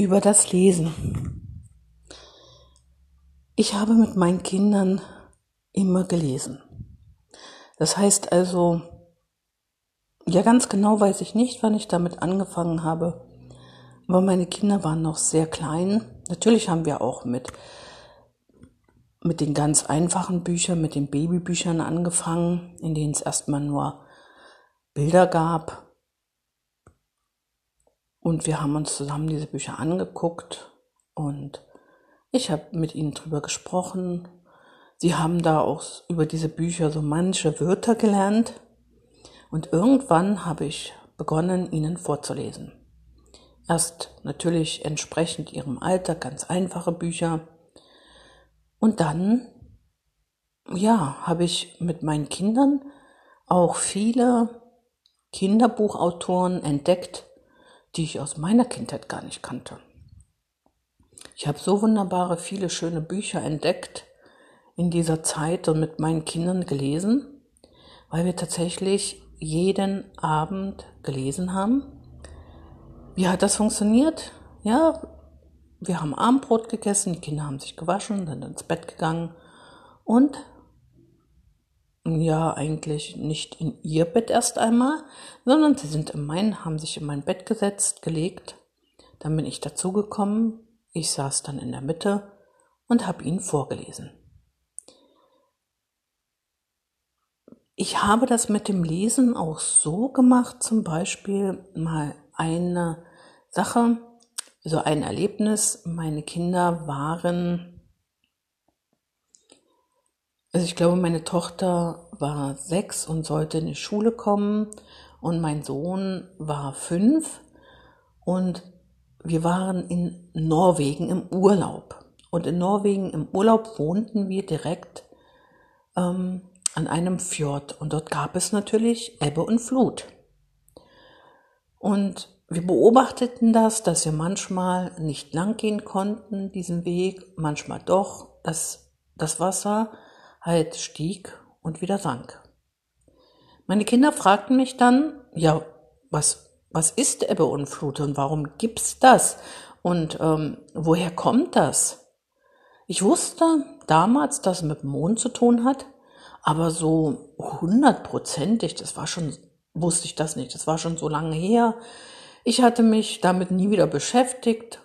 über das Lesen. Ich habe mit meinen Kindern immer gelesen. Das heißt also, ja ganz genau weiß ich nicht, wann ich damit angefangen habe, aber meine Kinder waren noch sehr klein. Natürlich haben wir auch mit mit den ganz einfachen Büchern, mit den Babybüchern angefangen, in denen es erstmal nur Bilder gab und wir haben uns zusammen diese Bücher angeguckt und ich habe mit ihnen drüber gesprochen. Sie haben da auch über diese Bücher so manche Wörter gelernt. Und irgendwann habe ich begonnen, ihnen vorzulesen. Erst natürlich entsprechend ihrem Alter ganz einfache Bücher. Und dann, ja, habe ich mit meinen Kindern auch viele Kinderbuchautoren entdeckt, die ich aus meiner Kindheit gar nicht kannte. Ich habe so wunderbare, viele schöne Bücher entdeckt in dieser Zeit und mit meinen Kindern gelesen, weil wir tatsächlich jeden Abend gelesen haben. Wie hat das funktioniert? Ja, wir haben Abendbrot gegessen, die Kinder haben sich gewaschen, sind ins Bett gegangen und ja eigentlich nicht in ihr Bett erst einmal, sondern sie sind in mein, haben sich in mein Bett gesetzt, gelegt. Dann bin ich dazugekommen. Ich saß dann in der Mitte und habe ihnen vorgelesen. Ich habe das mit dem Lesen auch so gemacht, zum Beispiel mal eine Sache, so ein Erlebnis. Meine Kinder waren also ich glaube, meine Tochter war sechs und sollte in die Schule kommen und mein Sohn war fünf und wir waren in Norwegen im Urlaub. Und in Norwegen im Urlaub wohnten wir direkt ähm, an einem Fjord und dort gab es natürlich Ebbe und Flut. Und wir beobachteten das, dass wir manchmal nicht lang gehen konnten, diesen Weg, manchmal doch, dass das Wasser halt stieg und wieder sank. Meine Kinder fragten mich dann, ja, was, was ist Ebbe und Flut und warum gibt's das? Und ähm, woher kommt das? Ich wusste damals, dass es mit dem Mond zu tun hat, aber so hundertprozentig, das war schon, wusste ich das nicht, das war schon so lange her. Ich hatte mich damit nie wieder beschäftigt.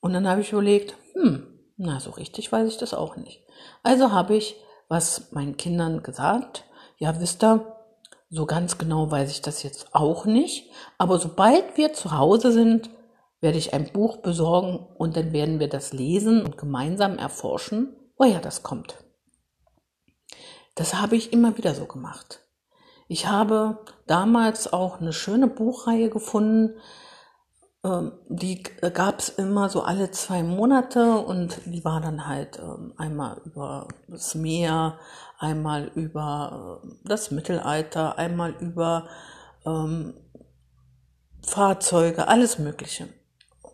Und dann habe ich überlegt, hm, na, so richtig weiß ich das auch nicht. Also habe ich was meinen Kindern gesagt. Ja, wisst ihr, so ganz genau weiß ich das jetzt auch nicht. Aber sobald wir zu Hause sind, werde ich ein Buch besorgen und dann werden wir das lesen und gemeinsam erforschen, woher das kommt. Das habe ich immer wieder so gemacht. Ich habe damals auch eine schöne Buchreihe gefunden, die gab es immer so alle zwei Monate und die war dann halt ähm, einmal über das Meer, einmal über äh, das Mittelalter, einmal über ähm, Fahrzeuge, alles Mögliche.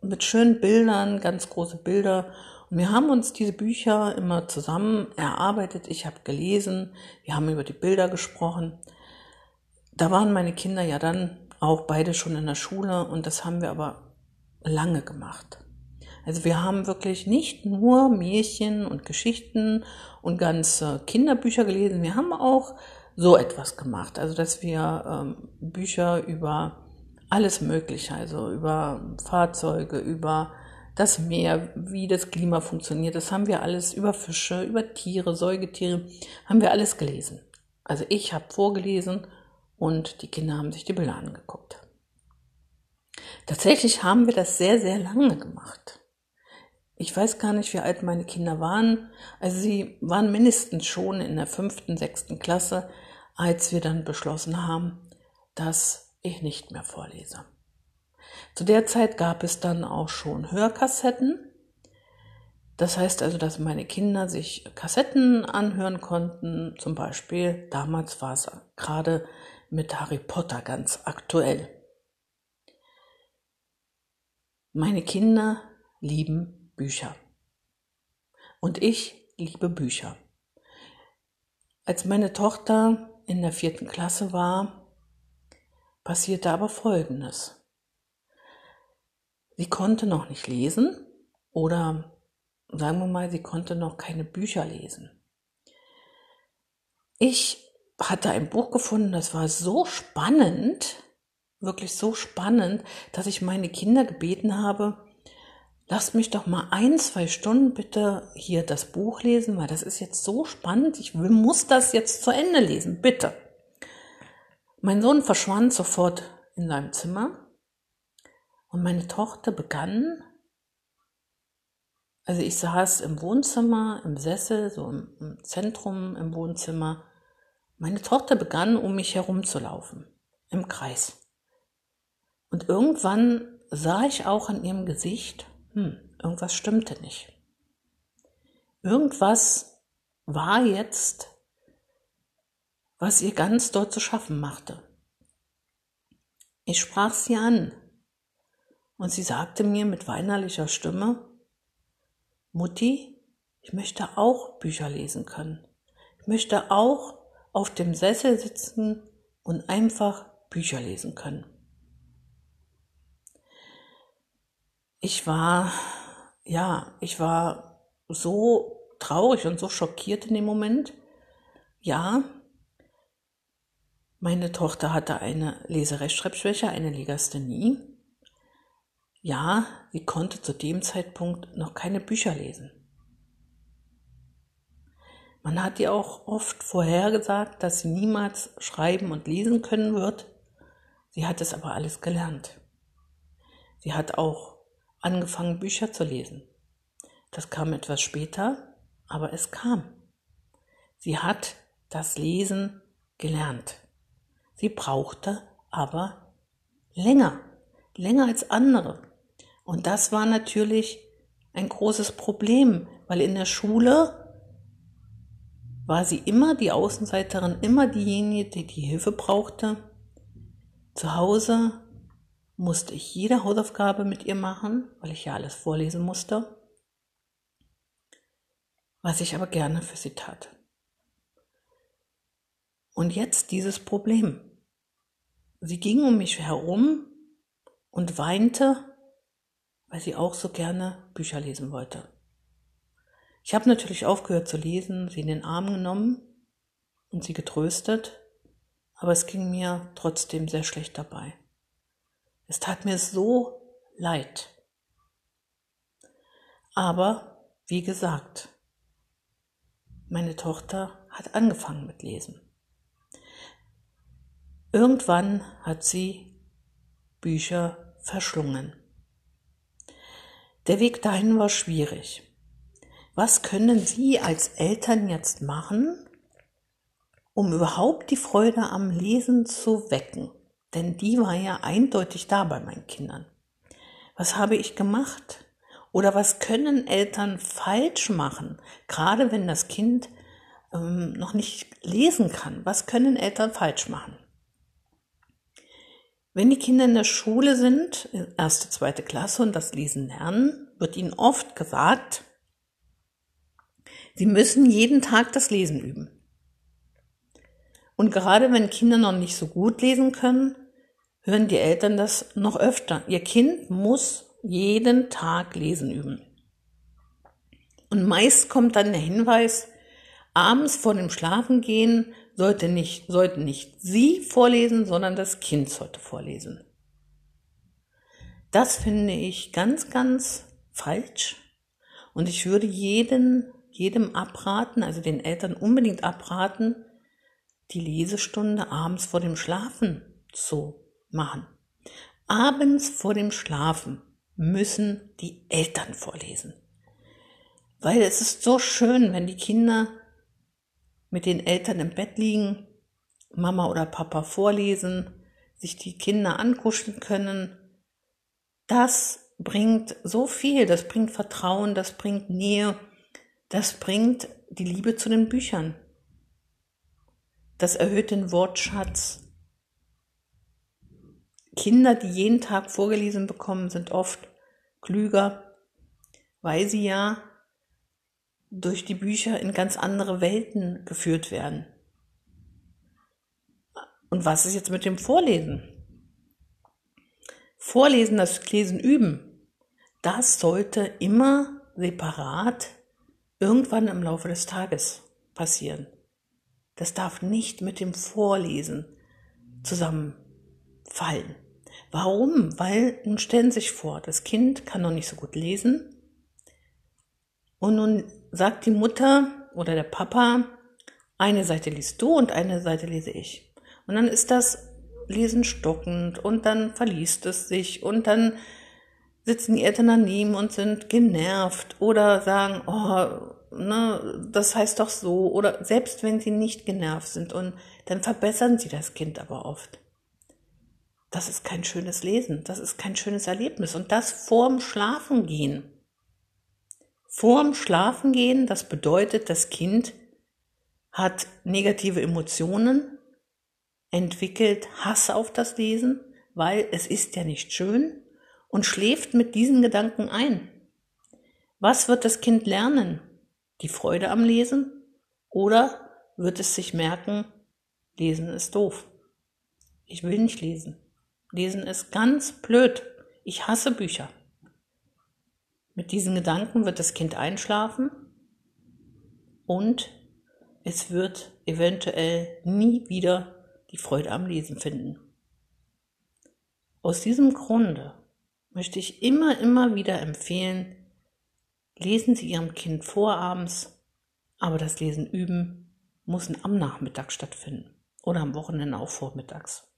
Mit schönen Bildern, ganz große Bilder. Und wir haben uns diese Bücher immer zusammen erarbeitet. Ich habe gelesen, wir haben über die Bilder gesprochen. Da waren meine Kinder ja dann auch beide schon in der Schule und das haben wir aber lange gemacht. Also wir haben wirklich nicht nur Märchen und Geschichten und ganze Kinderbücher gelesen, wir haben auch so etwas gemacht. Also dass wir ähm, Bücher über alles Mögliche, also über Fahrzeuge, über das Meer, wie das Klima funktioniert, das haben wir alles über Fische, über Tiere, Säugetiere, haben wir alles gelesen. Also ich habe vorgelesen und die Kinder haben sich die Bilder angeguckt. Tatsächlich haben wir das sehr, sehr lange gemacht. Ich weiß gar nicht, wie alt meine Kinder waren. Also sie waren mindestens schon in der fünften, sechsten Klasse, als wir dann beschlossen haben, dass ich nicht mehr vorlese. Zu der Zeit gab es dann auch schon Hörkassetten. Das heißt also, dass meine Kinder sich Kassetten anhören konnten. Zum Beispiel, damals war es gerade mit Harry Potter ganz aktuell. Meine Kinder lieben Bücher. Und ich liebe Bücher. Als meine Tochter in der vierten Klasse war, passierte aber Folgendes. Sie konnte noch nicht lesen oder sagen wir mal, sie konnte noch keine Bücher lesen. Ich hatte ein Buch gefunden, das war so spannend, wirklich so spannend, dass ich meine Kinder gebeten habe, lasst mich doch mal ein, zwei Stunden bitte hier das Buch lesen, weil das ist jetzt so spannend, ich muss das jetzt zu Ende lesen, bitte. Mein Sohn verschwand sofort in seinem Zimmer und meine Tochter begann, also ich saß im Wohnzimmer, im Sessel, so im, im Zentrum im Wohnzimmer. Meine Tochter begann, um mich herumzulaufen, im Kreis. Und irgendwann sah ich auch an ihrem Gesicht, hm, irgendwas stimmte nicht. Irgendwas war jetzt, was ihr ganz dort zu schaffen machte. Ich sprach sie an und sie sagte mir mit weinerlicher Stimme, Mutti, ich möchte auch Bücher lesen können. Ich möchte auch auf dem Sessel sitzen und einfach Bücher lesen können. ich war, ja, ich war so traurig und so schockiert in dem Moment. Ja, meine Tochter hatte eine Leserechtschreibschwäche, eine Legasthenie. Ja, sie konnte zu dem Zeitpunkt noch keine Bücher lesen. Man hat ihr auch oft vorhergesagt, dass sie niemals schreiben und lesen können wird. Sie hat es aber alles gelernt. Sie hat auch angefangen, Bücher zu lesen. Das kam etwas später, aber es kam. Sie hat das Lesen gelernt. Sie brauchte aber länger, länger als andere. Und das war natürlich ein großes Problem, weil in der Schule war sie immer die Außenseiterin, immer diejenige, die die Hilfe brauchte. Zu Hause musste ich jede Hausaufgabe mit ihr machen, weil ich ja alles vorlesen musste, was ich aber gerne für sie tat. Und jetzt dieses Problem. Sie ging um mich herum und weinte, weil sie auch so gerne Bücher lesen wollte. Ich habe natürlich aufgehört zu lesen, sie in den Arm genommen und sie getröstet, aber es ging mir trotzdem sehr schlecht dabei. Es tat mir so leid. Aber, wie gesagt, meine Tochter hat angefangen mit Lesen. Irgendwann hat sie Bücher verschlungen. Der Weg dahin war schwierig. Was können Sie als Eltern jetzt machen, um überhaupt die Freude am Lesen zu wecken? Denn die war ja eindeutig da bei meinen Kindern. Was habe ich gemacht? Oder was können Eltern falsch machen, gerade wenn das Kind ähm, noch nicht lesen kann? Was können Eltern falsch machen? Wenn die Kinder in der Schule sind, erste, zweite Klasse und das Lesen lernen, wird ihnen oft gesagt, sie müssen jeden Tag das Lesen üben. Und gerade wenn Kinder noch nicht so gut lesen können, hören die Eltern das noch öfter. Ihr Kind muss jeden Tag lesen üben. Und meist kommt dann der Hinweis, abends vor dem Schlafengehen sollte nicht, sollten nicht Sie vorlesen, sondern das Kind sollte vorlesen. Das finde ich ganz, ganz falsch. Und ich würde jeden, jedem abraten, also den Eltern unbedingt abraten, die Lesestunde abends vor dem Schlafen zu machen. Abends vor dem Schlafen müssen die Eltern vorlesen. Weil es ist so schön, wenn die Kinder mit den Eltern im Bett liegen, Mama oder Papa vorlesen, sich die Kinder ankuscheln können. Das bringt so viel, das bringt Vertrauen, das bringt Nähe, das bringt die Liebe zu den Büchern. Das erhöht den Wortschatz, Kinder, die jeden Tag vorgelesen bekommen, sind oft klüger, weil sie ja durch die Bücher in ganz andere Welten geführt werden. Und was ist jetzt mit dem Vorlesen? Vorlesen, das Lesen üben, das sollte immer separat irgendwann im Laufe des Tages passieren. Das darf nicht mit dem Vorlesen zusammenfallen. Warum? Weil nun stellen Sie sich vor, das Kind kann noch nicht so gut lesen und nun sagt die Mutter oder der Papa, eine Seite liest du und eine Seite lese ich. Und dann ist das Lesen stockend und dann verliest es sich und dann sitzen die Eltern daneben und sind genervt oder sagen, oh, ne, das heißt doch so oder selbst wenn sie nicht genervt sind und dann verbessern sie das Kind aber oft. Das ist kein schönes Lesen, das ist kein schönes Erlebnis und das vorm Schlafengehen. Vorm Schlafengehen, das bedeutet, das Kind hat negative Emotionen, entwickelt Hass auf das Lesen, weil es ist ja nicht schön und schläft mit diesen Gedanken ein. Was wird das Kind lernen? Die Freude am Lesen? Oder wird es sich merken, Lesen ist doof. Ich will nicht lesen. Lesen ist ganz blöd. Ich hasse Bücher. Mit diesen Gedanken wird das Kind einschlafen und es wird eventuell nie wieder die Freude am Lesen finden. Aus diesem Grunde möchte ich immer, immer wieder empfehlen, lesen Sie Ihrem Kind vorabends, aber das Lesen üben muss am Nachmittag stattfinden oder am Wochenende auch vormittags.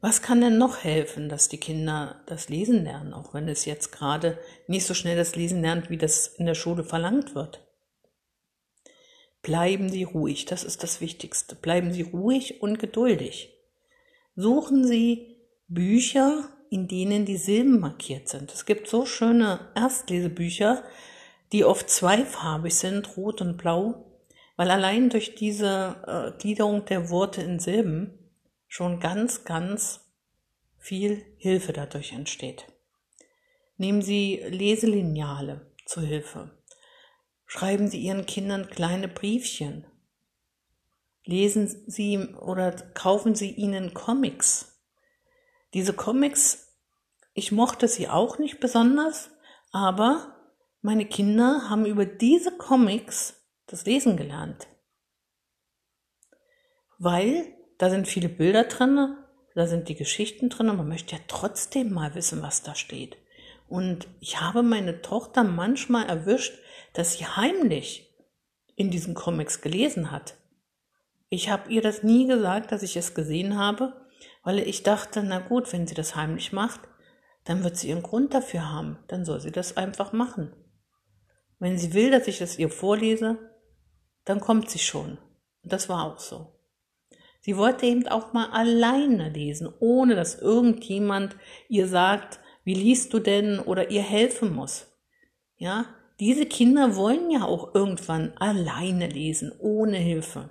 Was kann denn noch helfen, dass die Kinder das Lesen lernen, auch wenn es jetzt gerade nicht so schnell das Lesen lernt, wie das in der Schule verlangt wird? Bleiben Sie ruhig, das ist das Wichtigste. Bleiben Sie ruhig und geduldig. Suchen Sie Bücher, in denen die Silben markiert sind. Es gibt so schöne Erstlesebücher, die oft zweifarbig sind, rot und blau, weil allein durch diese äh, Gliederung der Worte in Silben schon ganz, ganz viel Hilfe dadurch entsteht. Nehmen Sie Leselineale zu Hilfe. Schreiben Sie Ihren Kindern kleine Briefchen. Lesen Sie oder kaufen Sie ihnen Comics. Diese Comics, ich mochte sie auch nicht besonders, aber meine Kinder haben über diese Comics das Lesen gelernt. Weil da sind viele Bilder drin, da sind die Geschichten drin und man möchte ja trotzdem mal wissen, was da steht. Und ich habe meine Tochter manchmal erwischt, dass sie heimlich in diesen Comics gelesen hat. Ich habe ihr das nie gesagt, dass ich es gesehen habe, weil ich dachte, na gut, wenn sie das heimlich macht, dann wird sie ihren Grund dafür haben, dann soll sie das einfach machen. Wenn sie will, dass ich es ihr vorlese, dann kommt sie schon. Und das war auch so. Sie wollte eben auch mal alleine lesen, ohne dass irgendjemand ihr sagt, wie liest du denn oder ihr helfen muss. Ja, diese Kinder wollen ja auch irgendwann alleine lesen, ohne Hilfe.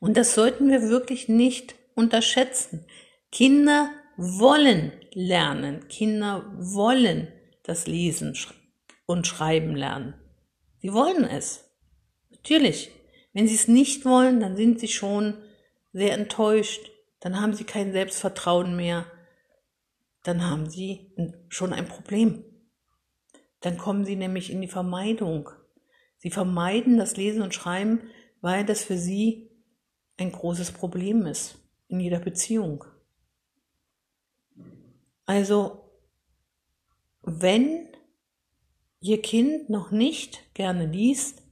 Und das sollten wir wirklich nicht unterschätzen. Kinder wollen lernen. Kinder wollen das Lesen und Schreiben lernen. Sie wollen es. Natürlich. Wenn sie es nicht wollen, dann sind sie schon sehr enttäuscht, dann haben sie kein Selbstvertrauen mehr, dann haben sie schon ein Problem. Dann kommen sie nämlich in die Vermeidung. Sie vermeiden das Lesen und Schreiben, weil das für sie ein großes Problem ist in jeder Beziehung. Also, wenn Ihr Kind noch nicht gerne liest,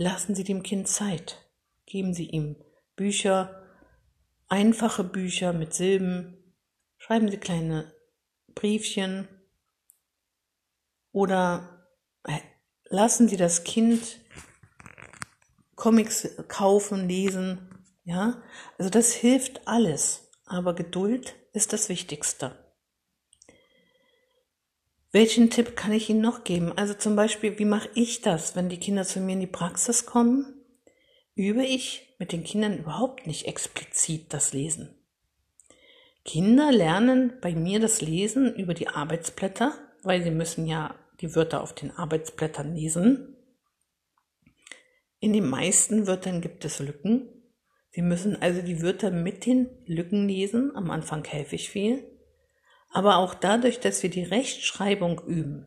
Lassen Sie dem Kind Zeit. Geben Sie ihm Bücher, einfache Bücher mit Silben. Schreiben Sie kleine Briefchen. Oder äh, lassen Sie das Kind Comics kaufen, lesen. Ja, also das hilft alles. Aber Geduld ist das Wichtigste. Welchen Tipp kann ich Ihnen noch geben? Also zum Beispiel, wie mache ich das, wenn die Kinder zu mir in die Praxis kommen? Übe ich mit den Kindern überhaupt nicht explizit das Lesen. Kinder lernen bei mir das Lesen über die Arbeitsblätter, weil sie müssen ja die Wörter auf den Arbeitsblättern lesen. In den meisten Wörtern gibt es Lücken. Sie müssen also die Wörter mit den Lücken lesen. Am Anfang helfe ich viel. Aber auch dadurch, dass wir die Rechtschreibung üben,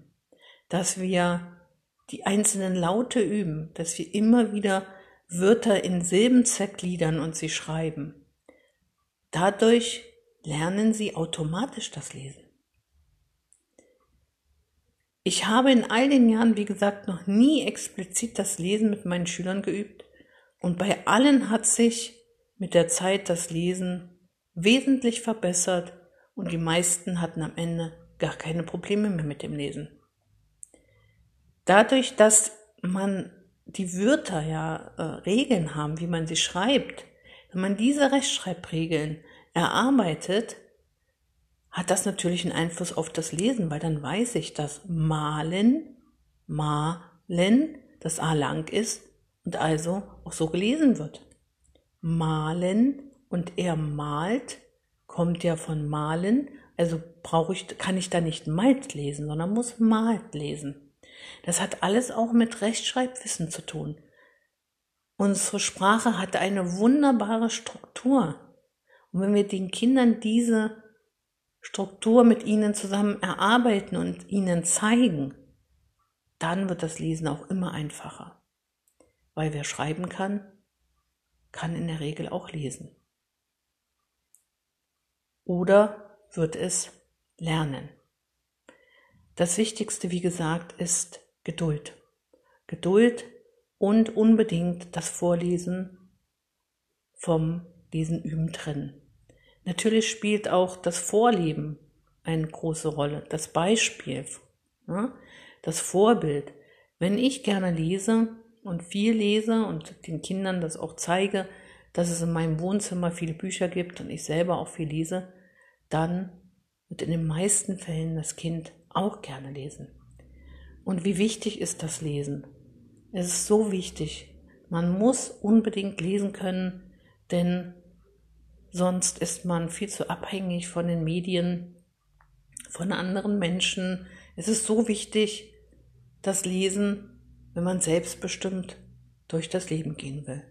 dass wir die einzelnen Laute üben, dass wir immer wieder Wörter in Silben zergliedern und sie schreiben. Dadurch lernen sie automatisch das Lesen. Ich habe in all den Jahren, wie gesagt, noch nie explizit das Lesen mit meinen Schülern geübt und bei allen hat sich mit der Zeit das Lesen wesentlich verbessert und die meisten hatten am Ende gar keine Probleme mehr mit dem Lesen. Dadurch, dass man die Wörter ja äh, Regeln haben, wie man sie schreibt, wenn man diese Rechtschreibregeln erarbeitet, hat das natürlich einen Einfluss auf das Lesen, weil dann weiß ich, dass malen, malen, das A lang ist und also auch so gelesen wird. Malen und er malt kommt ja von malen, also brauche ich, kann ich da nicht malt lesen, sondern muss malt lesen. Das hat alles auch mit Rechtschreibwissen zu tun. Unsere Sprache hat eine wunderbare Struktur. Und wenn wir den Kindern diese Struktur mit ihnen zusammen erarbeiten und ihnen zeigen, dann wird das Lesen auch immer einfacher. Weil wer schreiben kann, kann in der Regel auch lesen. Oder wird es lernen. Das Wichtigste, wie gesagt, ist Geduld. Geduld und unbedingt das Vorlesen vom Lesen üben trennen. Natürlich spielt auch das Vorleben eine große Rolle, das Beispiel, das Vorbild. Wenn ich gerne lese und viel lese und den Kindern das auch zeige, dass es in meinem Wohnzimmer viele Bücher gibt und ich selber auch viel lese, dann wird in den meisten Fällen das Kind auch gerne lesen. Und wie wichtig ist das Lesen? Es ist so wichtig. Man muss unbedingt lesen können, denn Sonst ist man viel zu abhängig von den Medien, von anderen Menschen. Es ist so wichtig, das Lesen, wenn man selbstbestimmt durch das Leben gehen will.